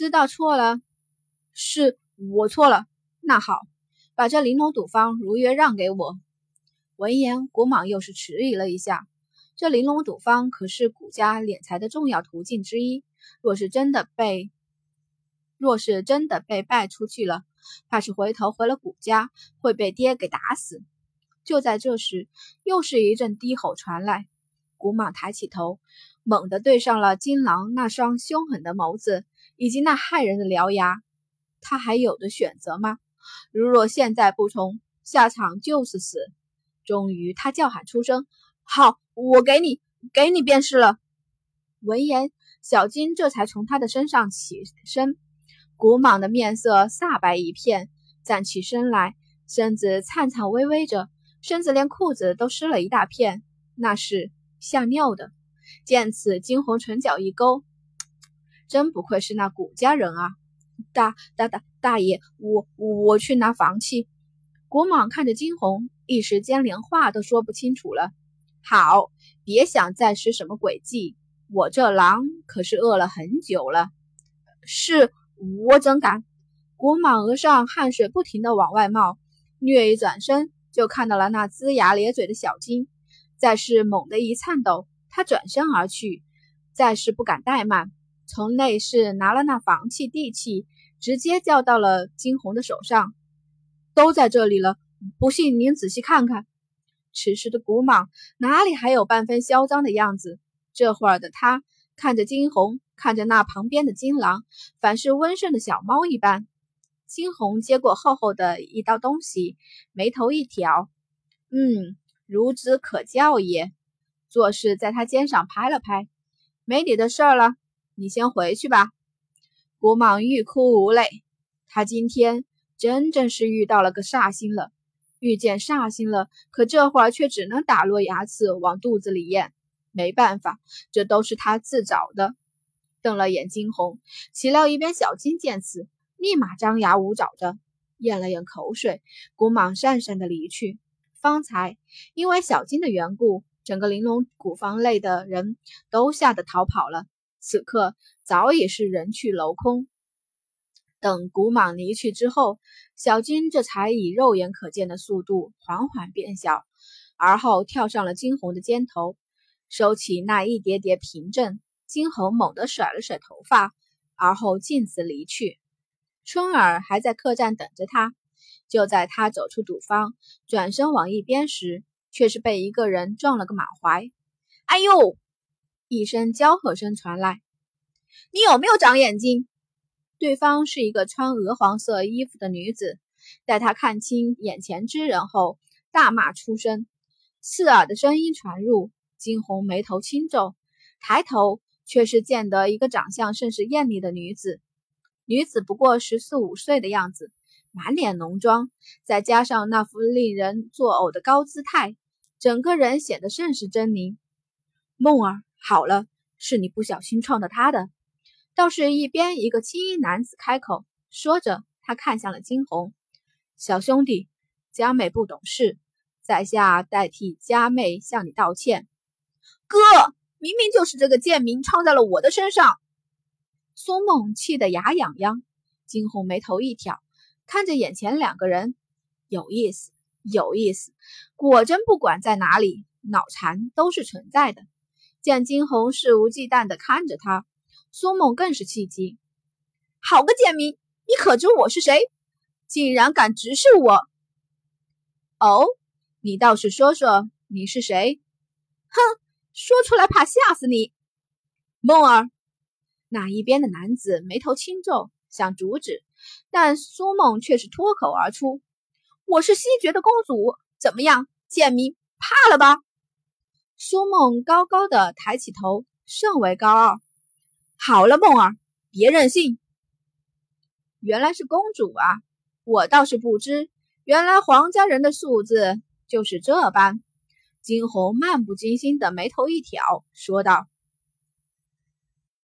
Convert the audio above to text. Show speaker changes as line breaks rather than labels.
知道错了，
是我错了。
那好，把这玲珑赌坊如约让给我。闻言，古莽又是迟疑了一下。这玲珑赌坊可是古家敛财的重要途径之一，若是真的被，若是真的被败出去了，怕是回头回了古家会被爹给打死。就在这时，又是一阵低吼传来。古莽抬起头，猛地对上了金狼那双凶狠的眸子以及那骇人的獠牙。他还有的选择吗？如若现在不从，下场就是死。终于，他叫喊出声：“好，我给你，给你便是了。”闻言，小金这才从他的身上起身。古蟒的面色煞白一片，站起身来，身子颤颤巍巍着，甚至连裤子都湿了一大片，那是吓尿的。见此，惊鸿唇角一勾，真不愧是那古家人啊！大大大大爷，我我去拿房契。古蟒看着惊鸿，一时间连话都说不清楚了。好，别想再使什么诡计，我这狼可是饿了很久了。
是。我怎敢！
古蟒额上汗水不停地往外冒，略一转身就看到了那龇牙咧嘴的小金。再是猛地一颤抖，他转身而去，再是不敢怠慢，从内室拿了那房契地契，直接交到了惊鸿的手上。
都在这里了，不信您仔细看看。
此时的古蟒哪里还有半分嚣张的样子？这会儿的他看着惊鸿。看着那旁边的金狼，反是温顺的小猫一般。金红接过厚厚的一道东西，眉头一挑，嗯，孺子可教也。做事在他肩上拍了拍，没你的事儿了，你先回去吧。古蟒欲哭无泪，他今天真正是遇到了个煞星了。遇见煞星了，可这会儿却只能打落牙齿往肚子里咽。没办法，这都是他自找的。瞪了眼惊鸿，岂料一边小金见此，立马张牙舞爪着，咽了咽口水，古蟒讪讪的离去。方才因为小金的缘故，整个玲珑古坊内的人都吓得逃跑了，此刻早已是人去楼空。等古蟒离去之后，小金这才以肉眼可见的速度缓缓变小，而后跳上了惊鸿的肩头，收起那一叠叠凭证。金红猛地甩了甩头发，而后径自离去。春儿还在客栈等着他。就在他走出赌坊，转身往一边时，却是被一个人撞了个满怀。“哎呦！”一声娇喝声传来，“你有没有长眼睛？”对方是一个穿鹅黄色衣服的女子。待她看清眼前之人后，大骂出声，刺耳的声音传入。金红眉头轻皱，抬头。却是见得一个长相甚是艳丽的女子，女子不过十四五岁的样子，满脸浓妆，再加上那副令人作呕的高姿态，整个人显得甚是狰狞。梦儿，好了，是你不小心撞到他的。倒是一边一个青衣男子开口，说着，他看向了惊鸿小兄弟，佳妹不懂事，在下代替佳妹向你道歉，
哥。明明就是这个贱民撞在了我的身上，
苏梦气得牙痒痒，惊鸿眉头一挑，看着眼前两个人，有意思，有意思，果真不管在哪里，脑残都是存在的。见金红肆无忌惮地看着他，苏梦更是气急，
好个贱民，你可知我是谁？竟然敢直视我！
哦，你倒是说说你是谁？
哼！说出来怕吓死你，
梦儿。那一边的男子眉头轻皱，想阻止，但苏梦却是脱口而出：“
我是西决的公主，怎么样，贱民，怕了吧？”
苏梦高高的抬起头，甚为高傲。
好了，梦儿，别任性。
原来是公主啊，我倒是不知，原来皇家人的素质就是这般。金红漫不经心的眉头一挑，说道：“